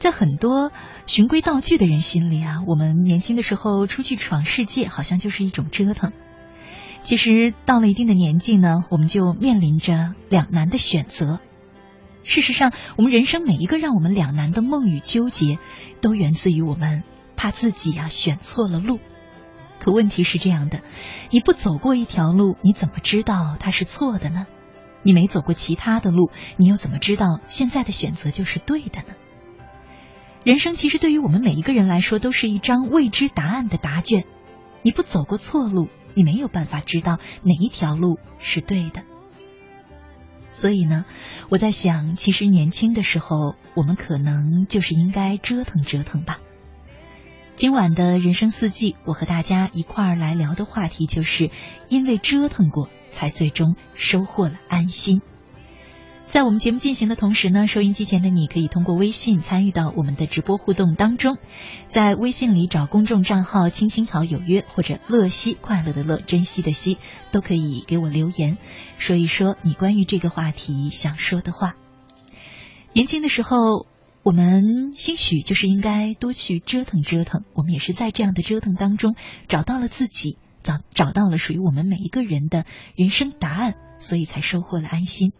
在很多循规蹈矩的人心里啊，我们年轻的时候出去闯世界，好像就是一种折腾。其实到了一定的年纪呢，我们就面临着两难的选择。事实上，我们人生每一个让我们两难的梦与纠结，都源自于我们怕自己呀选错了路。可问题是这样的，你不走过一条路，你怎么知道它是错的呢？你没走过其他的路，你又怎么知道现在的选择就是对的呢？人生其实对于我们每一个人来说，都是一张未知答案的答卷。你不走过错路，你没有办法知道哪一条路是对的。所以呢，我在想，其实年轻的时候，我们可能就是应该折腾折腾吧。今晚的人生四季，我和大家一块儿来聊的话题，就是因为折腾过。才最终收获了安心。在我们节目进行的同时呢，收音机前的你可以通过微信参与到我们的直播互动当中，在微信里找公众账号“青青草有约”或者“乐西快乐的乐珍惜的惜”，都可以给我留言，说一说你关于这个话题想说的话。年轻的时候，我们兴许就是应该多去折腾折腾，我们也是在这样的折腾当中找到了自己。找找到了属于我们每一个人的人生答案，所以才收获了安心。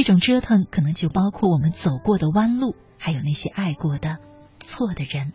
这种折腾，可能就包括我们走过的弯路，还有那些爱过的错的人。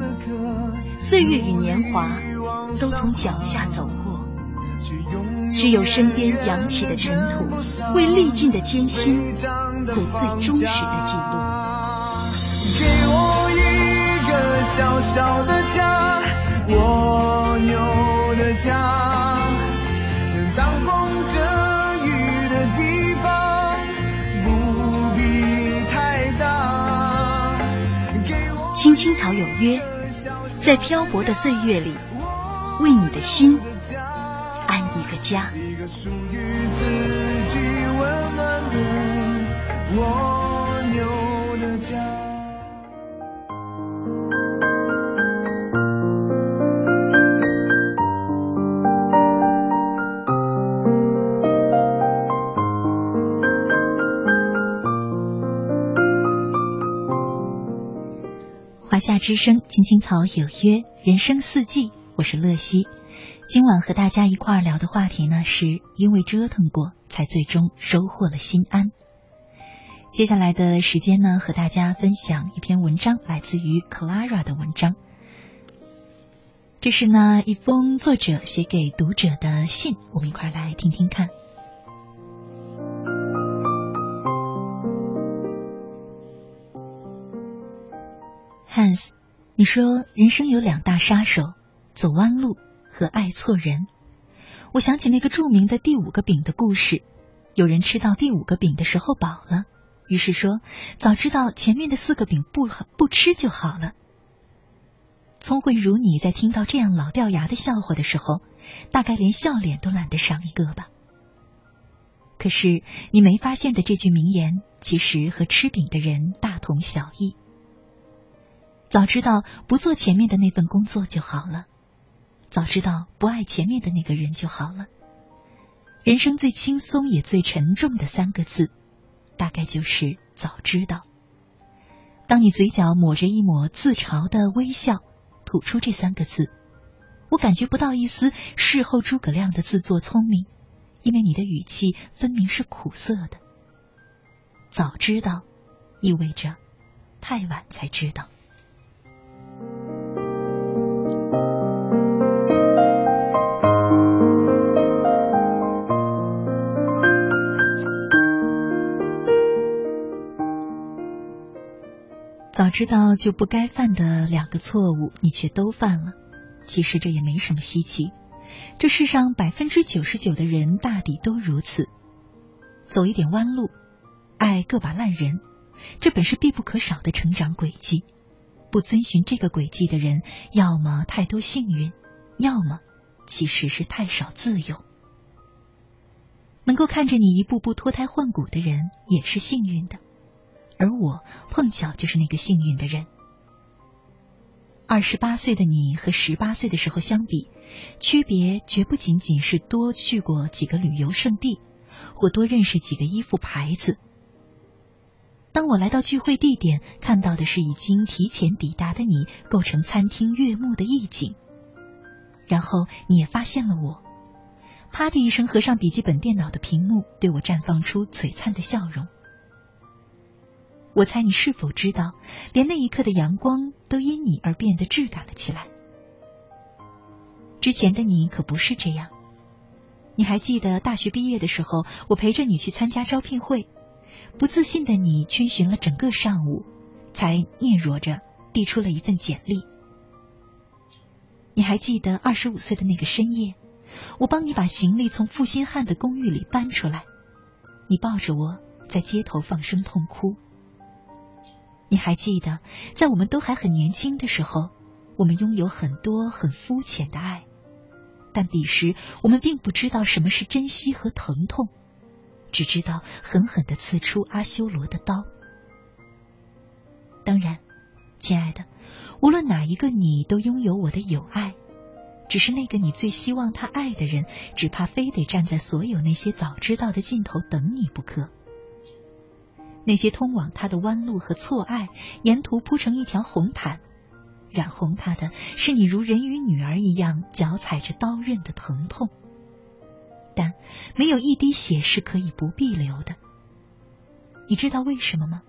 岁月与年华都从脚下走过，只有身边扬起的尘土，为历尽的艰辛做最忠实的记录。给我一个小小的家，蜗牛的家，能挡风遮雨的地方，不必太大。青青草有约，在漂泊的岁月里，为你的心安一个家。一个属于自己温暖的我之声，青青草有约，人生四季，我是乐西。今晚和大家一块聊的话题呢，是因为折腾过，才最终收获了心安。接下来的时间呢，和大家分享一篇文章，来自于 Clara 的文章。这是呢一封作者写给读者的信，我们一块来听听看。ans，你说人生有两大杀手：走弯路和爱错人。我想起那个著名的第五个饼的故事。有人吃到第五个饼的时候饱了，于是说：“早知道前面的四个饼不不吃就好了。”聪慧如你，在听到这样老掉牙的笑话的时候，大概连笑脸都懒得赏一个吧。可是你没发现的这句名言，其实和吃饼的人大同小异。早知道不做前面的那份工作就好了，早知道不爱前面的那个人就好了。人生最轻松也最沉重的三个字，大概就是早知道。当你嘴角抹着一抹自嘲的微笑，吐出这三个字，我感觉不到一丝事后诸葛亮的自作聪明，因为你的语气分明是苦涩的。早知道，意味着太晚才知道。知道就不该犯的两个错误，你却都犯了。其实这也没什么稀奇，这世上百分之九十九的人大抵都如此。走一点弯路，爱个把烂人，这本是必不可少的成长轨迹。不遵循这个轨迹的人，要么太多幸运，要么其实是太少自由。能够看着你一步步脱胎换骨的人，也是幸运的。而我碰巧就是那个幸运的人。二十八岁的你和十八岁的时候相比，区别绝不仅仅是多去过几个旅游胜地，或多认识几个衣服牌子。当我来到聚会地点，看到的是已经提前抵达的你构成餐厅悦目的意境。然后你也发现了我，啪的一声合上笔记本电脑的屏幕，对我绽放出璀璨的笑容。我猜你是否知道，连那一刻的阳光都因你而变得质感了起来。之前的你可不是这样。你还记得大学毕业的时候，我陪着你去参加招聘会，不自信的你圈询了整个上午，才嗫嚅着递出了一份简历。你还记得二十五岁的那个深夜，我帮你把行李从负心汉的公寓里搬出来，你抱着我在街头放声痛哭。你还记得，在我们都还很年轻的时候，我们拥有很多很肤浅的爱，但彼时我们并不知道什么是珍惜和疼痛，只知道狠狠的刺出阿修罗的刀。当然，亲爱的，无论哪一个你都拥有我的友爱，只是那个你最希望他爱的人，只怕非得站在所有那些早知道的尽头等你不可。那些通往他的弯路和错爱，沿途铺成一条红毯，染红他的是你如人鱼女儿一样脚踩着刀刃的疼痛。但没有一滴血是可以不必流的。你知道为什么吗？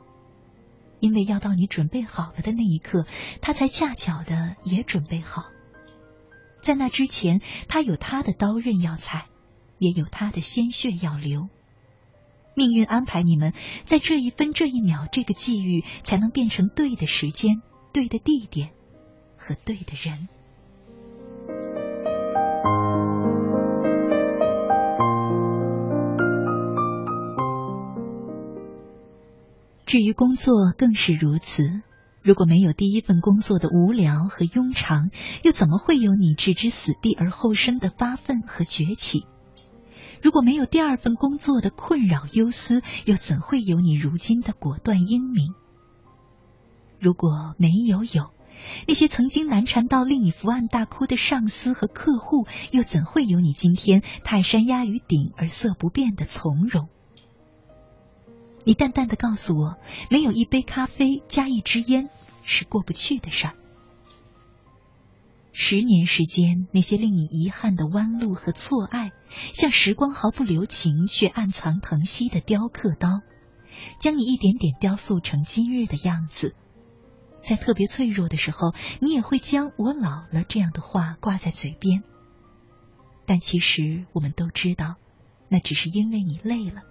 因为要到你准备好了的那一刻，他才恰巧的也准备好。在那之前，他有他的刀刃要踩，也有他的鲜血要流。命运安排你们在这一分这一秒，这个际遇才能变成对的时间、对的地点和对的人。至于工作更是如此。如果没有第一份工作的无聊和庸长，又怎么会有你置之死地而后生的发奋和崛起？如果没有第二份工作的困扰忧思，又怎会有你如今的果断英明？如果没有有那些曾经难缠到令你伏案大哭的上司和客户，又怎会有你今天泰山压于顶而色不变的从容？你淡淡的告诉我，没有一杯咖啡加一支烟是过不去的事儿。十年时间，那些令你遗憾的弯路和错爱，像时光毫不留情却暗藏疼惜的雕刻刀，将你一点点雕塑成今日的样子。在特别脆弱的时候，你也会将我老了这样的话挂在嘴边。但其实我们都知道，那只是因为你累了。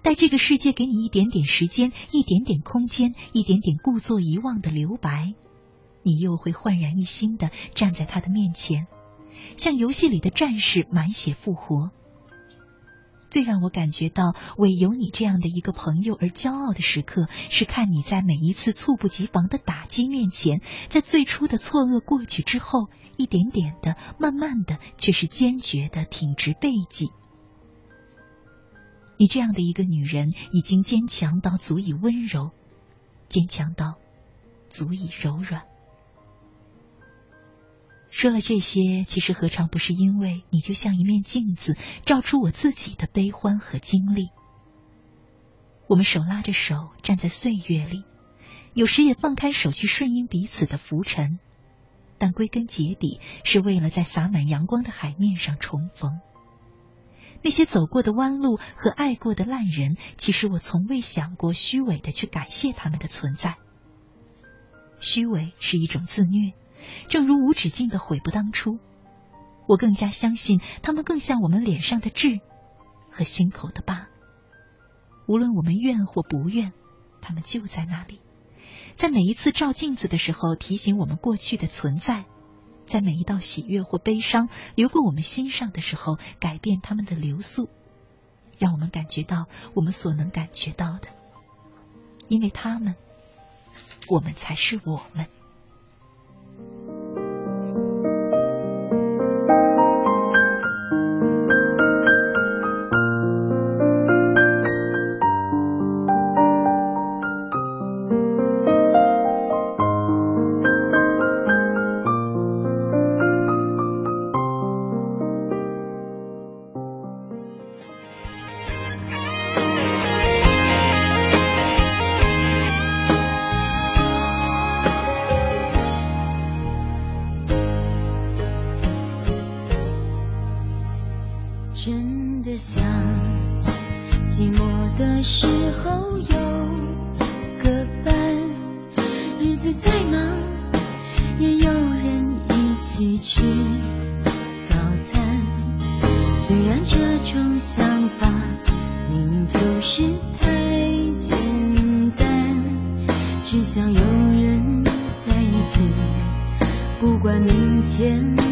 待这个世界给你一点点时间、一点点空间、一点点故作遗忘的留白，你又会焕然一新的站在他的面前，像游戏里的战士满血复活。最让我感觉到为有你这样的一个朋友而骄傲的时刻，是看你在每一次猝不及防的打击面前，在最初的错愕过去之后，一点点的、慢慢的，却是坚决的挺直背脊。你这样的一个女人，已经坚强到足以温柔，坚强到足以柔软。说了这些，其实何尝不是因为你就像一面镜子，照出我自己的悲欢和经历。我们手拉着手站在岁月里，有时也放开手去顺应彼此的浮沉，但归根结底是为了在洒满阳光的海面上重逢。那些走过的弯路和爱过的烂人，其实我从未想过虚伪的去感谢他们的存在。虚伪是一种自虐，正如无止境的悔不当初。我更加相信，他们更像我们脸上的痣和心口的疤。无论我们愿或不愿，他们就在那里，在每一次照镜子的时候提醒我们过去的存在。在每一道喜悦或悲伤流过我们心上的时候，改变他们的流速，让我们感觉到我们所能感觉到的，因为他们，我们才是我们。日子再忙也有人一起吃早餐。虽然这种想法明明就是太简单只想有人在一起不管明天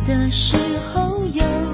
的时候有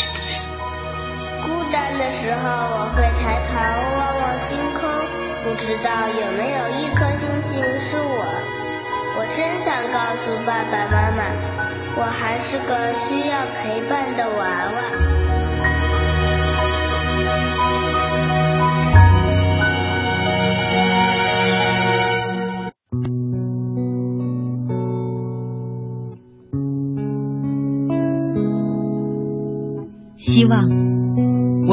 孤单的时候，我会抬头望望星空，不知道有没有一颗星星是我。我真想告诉爸爸妈妈，我还是个需要陪伴的娃娃。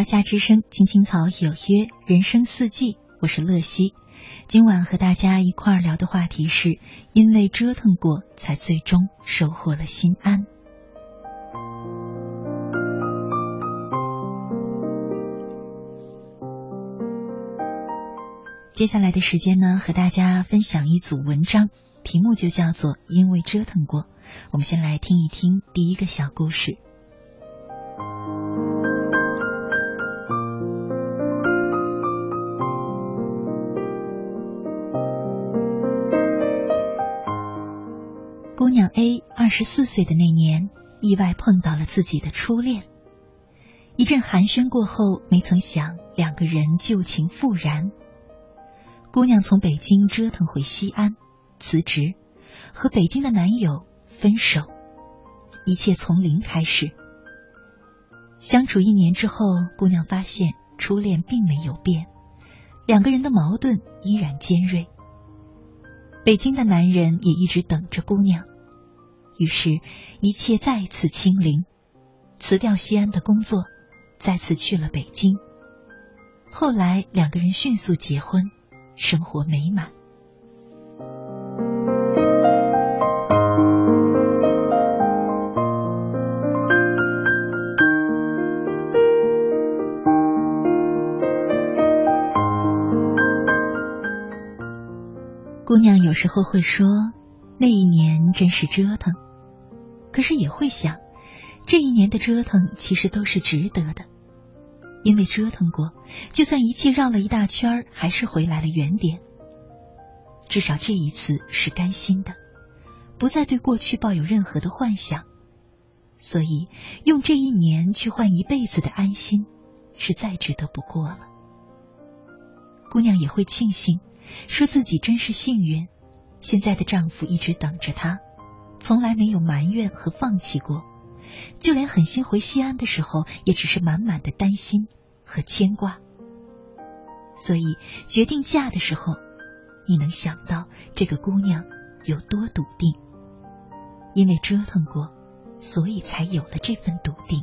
华夏之声，青青草有约，人生四季，我是乐西。今晚和大家一块儿聊的话题是：因为折腾过，才最终收获了心安。接下来的时间呢，和大家分享一组文章，题目就叫做《因为折腾过》。我们先来听一听第一个小故事。十四岁的那年，意外碰到了自己的初恋。一阵寒暄过后，没曾想两个人旧情复燃。姑娘从北京折腾回西安，辞职，和北京的男友分手，一切从零开始。相处一年之后，姑娘发现初恋并没有变，两个人的矛盾依然尖锐。北京的男人也一直等着姑娘，于是，一切再次清零，辞掉西安的工作，再次去了北京。后来，两个人迅速结婚，生活美满。姑娘有时候会说，那一年真是折腾，可是也会想，这一年的折腾其实都是值得的，因为折腾过，就算一切绕了一大圈，还是回来了原点。至少这一次是甘心的，不再对过去抱有任何的幻想，所以用这一年去换一辈子的安心，是再值得不过了。姑娘也会庆幸。说自己真是幸运，现在的丈夫一直等着她，从来没有埋怨和放弃过，就连狠心回西安的时候，也只是满满的担心和牵挂。所以决定嫁的时候，你能想到这个姑娘有多笃定？因为折腾过，所以才有了这份笃定。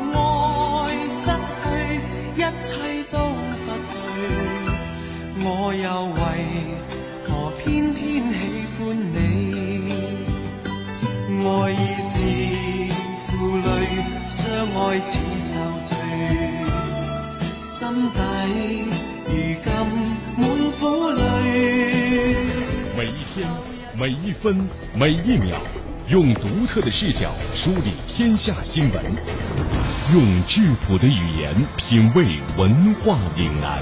又为何偏偏喜欢你？爱意是负累，相爱似受罪，心底如今满苦泪。每一天，每一分，每一秒，用独特的视角梳理天下新闻，用质朴的语言品味文化岭南。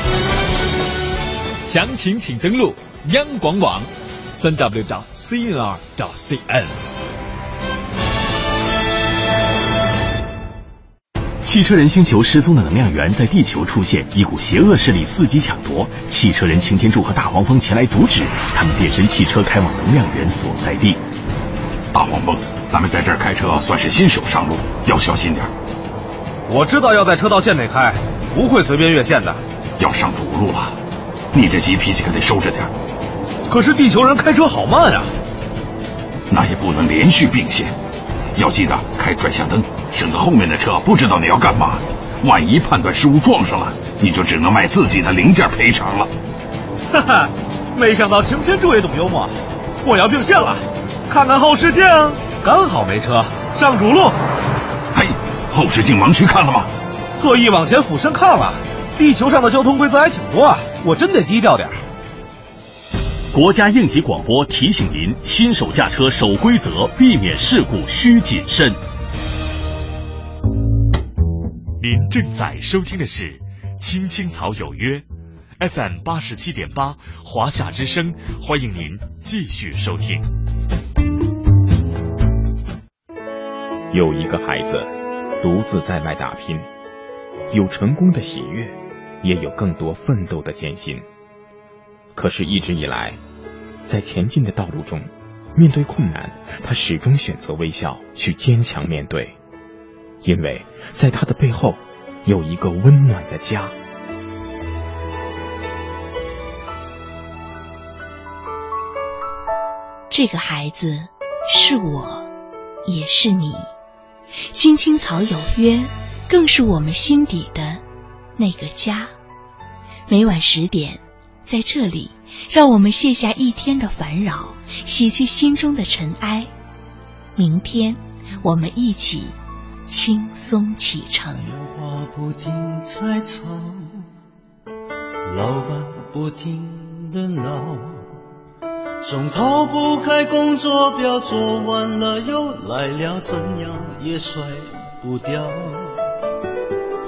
详情请登录。央广网，三 w 点 cnr 点 cn。汽车人星球失踪的能量源在地球出现，一股邪恶势力伺机抢夺。汽车人擎天柱和大黄蜂前来阻止，他们变身汽车开往能量源所在地。大黄蜂，咱们在这儿开车算是新手上路，要小心点。我知道要在车道线内开，不会随便越线的。要上主路了，你这急脾气可得收着点。可是地球人开车好慢啊，那也不能连续并线，要记得开转向灯，省得后面的车不知道你要干嘛。万一判断失误撞上了，你就只能卖自己的零件赔偿了。哈哈，没想到擎天柱也懂幽默。我要并线了，看看后视镜，刚好没车，上主路。嘿，后视镜盲区看了吗？特意往前俯身看了。地球上的交通规则还挺多啊，我真得低调点。国家应急广播提醒您：新手驾车守规则，避免事故需谨慎。您正在收听的是《青青草有约》，FM 八十七点八，华夏之声，欢迎您继续收听。有一个孩子独自在外打拼，有成功的喜悦，也有更多奋斗的艰辛。可是，一直以来，在前进的道路中，面对困难，他始终选择微笑，去坚强面对，因为在他的背后有一个温暖的家。这个孩子是我，也是你。青青草有约，更是我们心底的那个家。每晚十点。在这里，让我们卸下一天的烦扰，洗去心中的尘埃。明天，我们一起轻松启程。话不停在吵，老板不停的闹，总逃不开工作表，做完了又来了，怎样也甩不掉。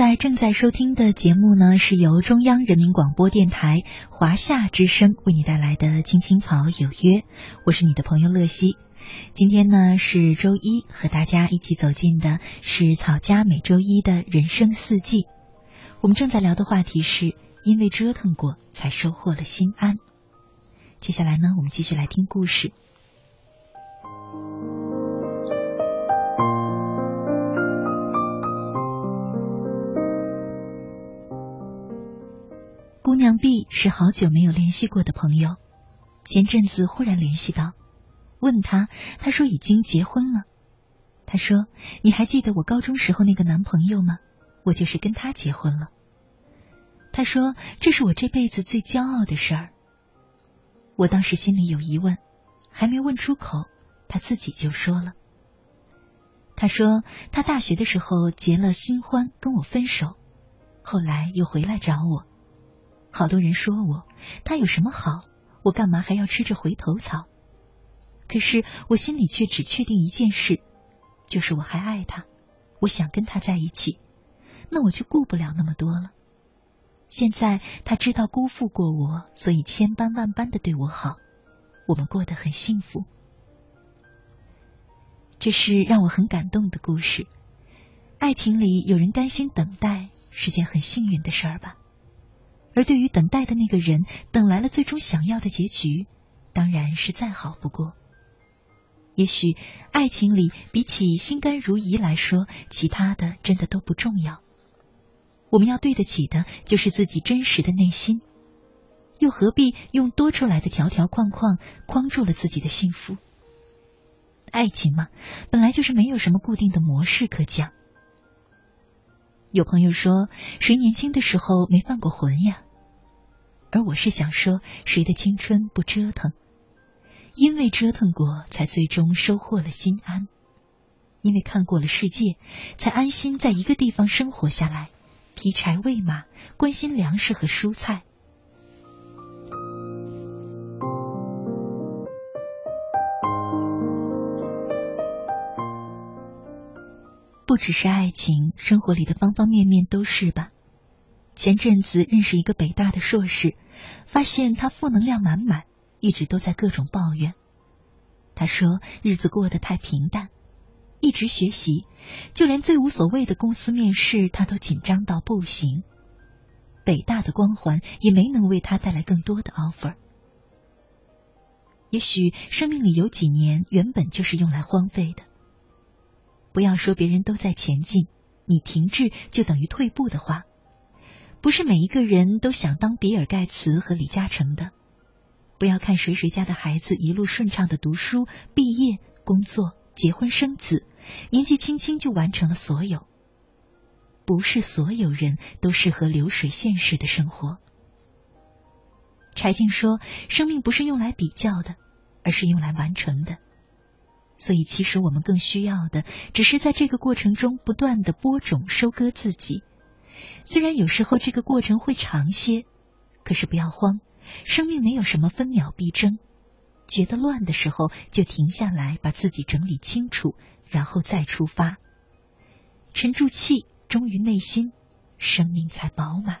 在正在收听的节目呢，是由中央人民广播电台华夏之声为你带来的《青青草有约》，我是你的朋友乐西。今天呢是周一，和大家一起走进的是草家每周一的人生四季。我们正在聊的话题是因为折腾过，才收获了心安。接下来呢，我们继续来听故事。姑娘 B 是好久没有联系过的朋友，前阵子忽然联系到，问他，他说已经结婚了。他说：“你还记得我高中时候那个男朋友吗？我就是跟他结婚了。”他说：“这是我这辈子最骄傲的事儿。”我当时心里有疑问，还没问出口，他自己就说了。他说他大学的时候结了新欢，跟我分手，后来又回来找我。好多人说我，他有什么好？我干嘛还要吃着回头草？可是我心里却只确定一件事，就是我还爱他，我想跟他在一起，那我就顾不了那么多了。现在他知道辜负过我，所以千般万般的对我好，我们过得很幸福。这是让我很感动的故事。爱情里有人甘心等待，是件很幸运的事儿吧？而对于等待的那个人，等来了最终想要的结局，当然是再好不过。也许爱情里比起心甘如饴来说，其他的真的都不重要。我们要对得起的就是自己真实的内心，又何必用多出来的条条框框框住了自己的幸福？爱情嘛，本来就是没有什么固定的模式可讲。有朋友说，谁年轻的时候没犯过浑呀？而我是想说，谁的青春不折腾？因为折腾过，才最终收获了心安；因为看过了世界，才安心在一个地方生活下来，劈柴喂马，关心粮食和蔬菜。不只是爱情，生活里的方方面面都是吧。前阵子认识一个北大的硕士，发现他负能量满满，一直都在各种抱怨。他说日子过得太平淡，一直学习，就连最无所谓的公司面试，他都紧张到不行。北大的光环也没能为他带来更多的 offer。也许生命里有几年原本就是用来荒废的。不要说别人都在前进，你停滞就等于退步的话，不是每一个人都想当比尔盖茨和李嘉诚的。不要看谁谁家的孩子一路顺畅的读书、毕业、工作、结婚生子，年纪轻轻就完成了所有。不是所有人都适合流水线式的生活。柴静说：“生命不是用来比较的，而是用来完成的。”所以，其实我们更需要的，只是在这个过程中不断的播种、收割自己。虽然有时候这个过程会长些，可是不要慌，生命没有什么分秒必争。觉得乱的时候，就停下来，把自己整理清楚，然后再出发。沉住气，忠于内心，生命才饱满。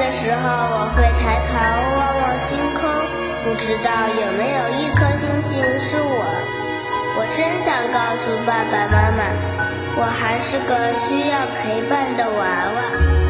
的时候我会抬头望望星空不知道有没有一颗星星是我。我真想告诉爸爸妈妈我还是个需要陪伴的娃娃。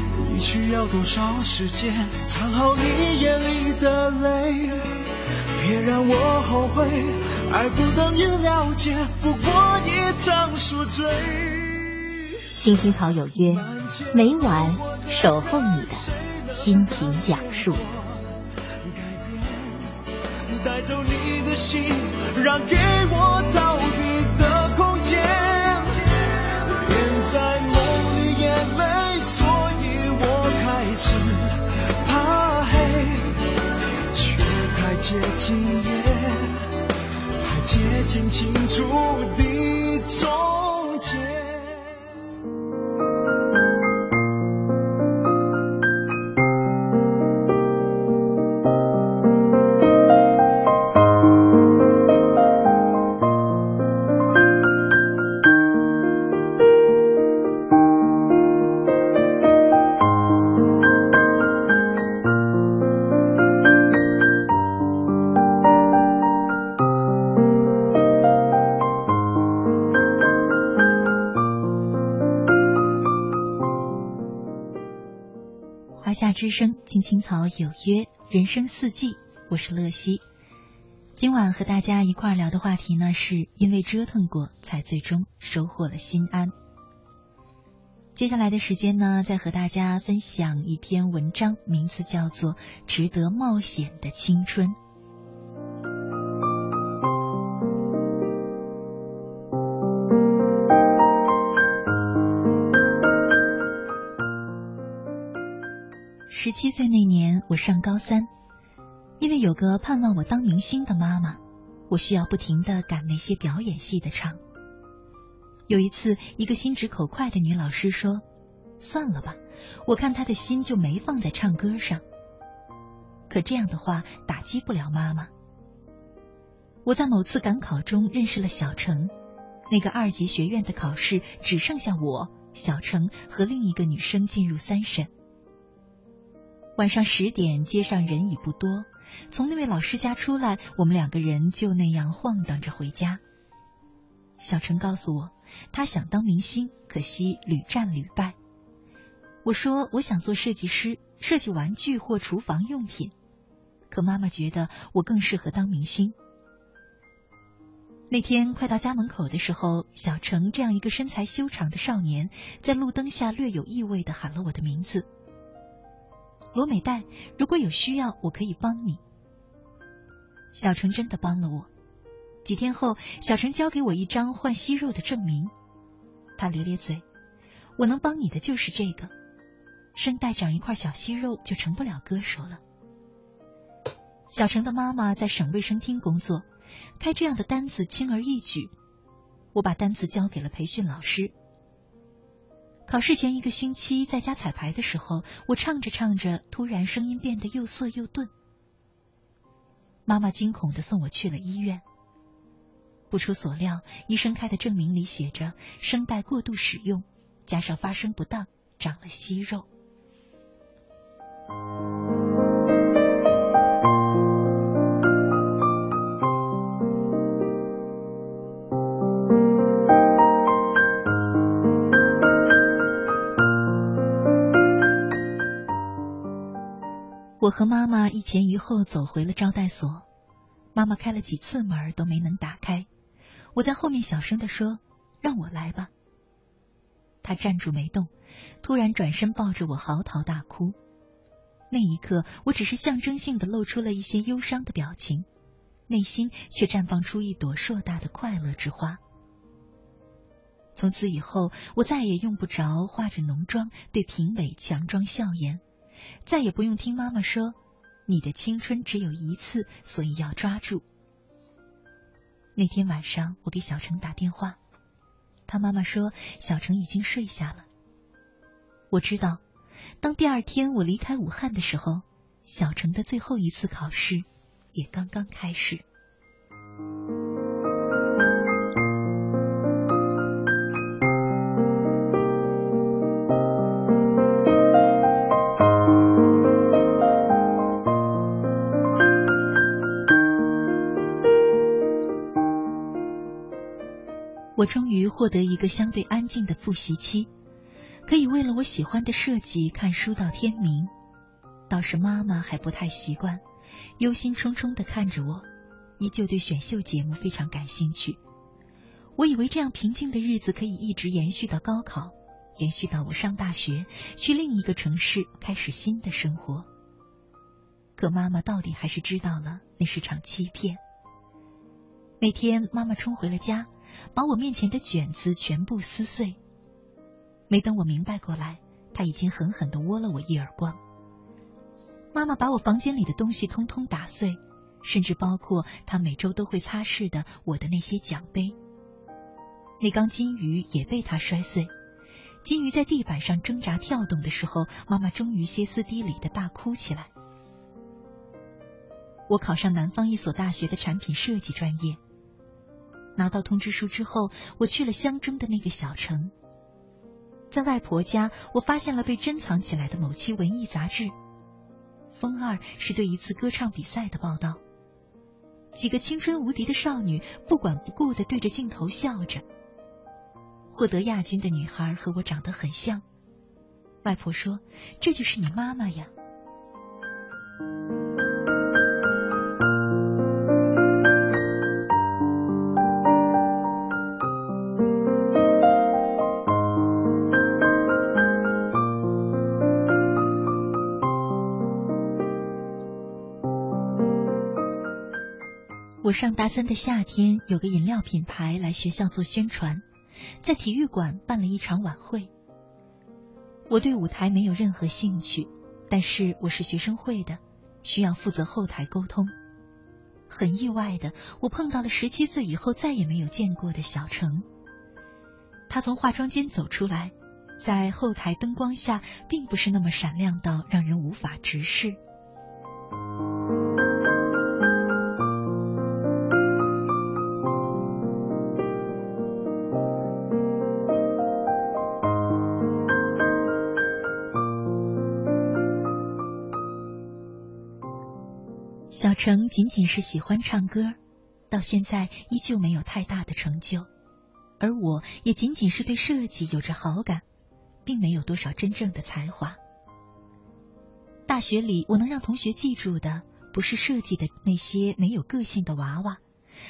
你需要多少时间藏好你眼里的泪？别让我后悔，爱不等于了解，不过一场宿醉。青青草有约，每晚守候你的心情讲述。带走你的心，让给我逃避的空间。连在接近夜，太接近清楚的终结。青草有约，人生四季，我是乐西。今晚和大家一块聊的话题呢，是因为折腾过，才最终收获了心安。接下来的时间呢，再和大家分享一篇文章，名字叫做《值得冒险的青春》。十七岁那年，我上高三，因为有个盼望我当明星的妈妈，我需要不停的赶那些表演系的场。有一次，一个心直口快的女老师说：“算了吧，我看她的心就没放在唱歌上。”可这样的话打击不了妈妈。我在某次赶考中认识了小程，那个二级学院的考试只剩下我、小程和另一个女生进入三审。晚上十点，街上人已不多。从那位老师家出来，我们两个人就那样晃荡着回家。小陈告诉我，他想当明星，可惜屡战屡败。我说我想做设计师，设计玩具或厨房用品。可妈妈觉得我更适合当明星。那天快到家门口的时候，小程这样一个身材修长的少年，在路灯下略有意味的喊了我的名字。罗美黛，如果有需要，我可以帮你。小陈真的帮了我。几天后，小陈交给我一张换息肉的证明。他咧咧嘴：“我能帮你的就是这个，声带长一块小息肉就成不了歌手了。”小陈的妈妈在省卫生厅工作，开这样的单子轻而易举。我把单子交给了培训老师。考试前一个星期，在家彩排的时候，我唱着唱着，突然声音变得又涩又钝。妈妈惊恐的送我去了医院。不出所料，医生开的证明里写着声带过度使用，加上发声不当，长了息肉。我和妈妈一前一后走回了招待所，妈妈开了几次门都没能打开，我在后面小声的说：“让我来吧。”她站住没动，突然转身抱着我嚎啕大哭。那一刻，我只是象征性的露出了一些忧伤的表情，内心却绽放出一朵硕大的快乐之花。从此以后，我再也用不着化着浓妆对评委强装笑颜。再也不用听妈妈说，你的青春只有一次，所以要抓住。那天晚上，我给小程打电话，他妈妈说小程已经睡下了。我知道，当第二天我离开武汉的时候，小程的最后一次考试也刚刚开始。我终于获得一个相对安静的复习期，可以为了我喜欢的设计看书到天明。倒是妈妈还不太习惯，忧心忡忡的看着我，依旧对选秀节目非常感兴趣。我以为这样平静的日子可以一直延续到高考，延续到我上大学，去另一个城市开始新的生活。可妈妈到底还是知道了那是场欺骗。那天，妈妈冲回了家。把我面前的卷子全部撕碎。没等我明白过来，他已经狠狠的窝了我一耳光。妈妈把我房间里的东西通通打碎，甚至包括她每周都会擦拭的我的那些奖杯。那缸金鱼也被他摔碎。金鱼在地板上挣扎跳动的时候，妈妈终于歇斯底里的大哭起来。我考上南方一所大学的产品设计专业。拿到通知书之后，我去了相中的那个小城。在外婆家，我发现了被珍藏起来的某期文艺杂志，封二是对一次歌唱比赛的报道。几个青春无敌的少女不管不顾的对着镜头笑着。获得亚军的女孩和我长得很像，外婆说：“这就是你妈妈呀。”我上大三的夏天，有个饮料品牌来学校做宣传，在体育馆办了一场晚会。我对舞台没有任何兴趣，但是我是学生会的，需要负责后台沟通。很意外的，我碰到了十七岁以后再也没有见过的小程。他从化妆间走出来，在后台灯光下，并不是那么闪亮到让人无法直视。程仅仅是喜欢唱歌，到现在依旧没有太大的成就，而我也仅仅是对设计有着好感，并没有多少真正的才华。大学里，我能让同学记住的不是设计的那些没有个性的娃娃，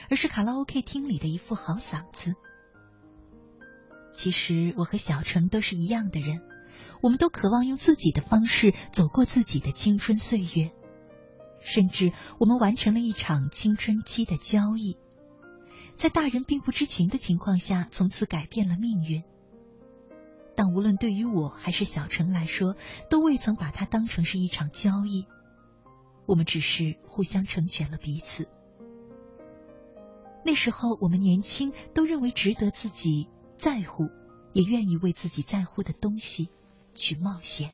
而是卡拉 OK 厅里的一副好嗓子。其实，我和小程都是一样的人，我们都渴望用自己的方式走过自己的青春岁月。甚至我们完成了一场青春期的交易，在大人并不知情的情况下，从此改变了命运。但无论对于我还是小陈来说，都未曾把它当成是一场交易，我们只是互相成全了彼此。那时候我们年轻，都认为值得自己在乎，也愿意为自己在乎的东西去冒险。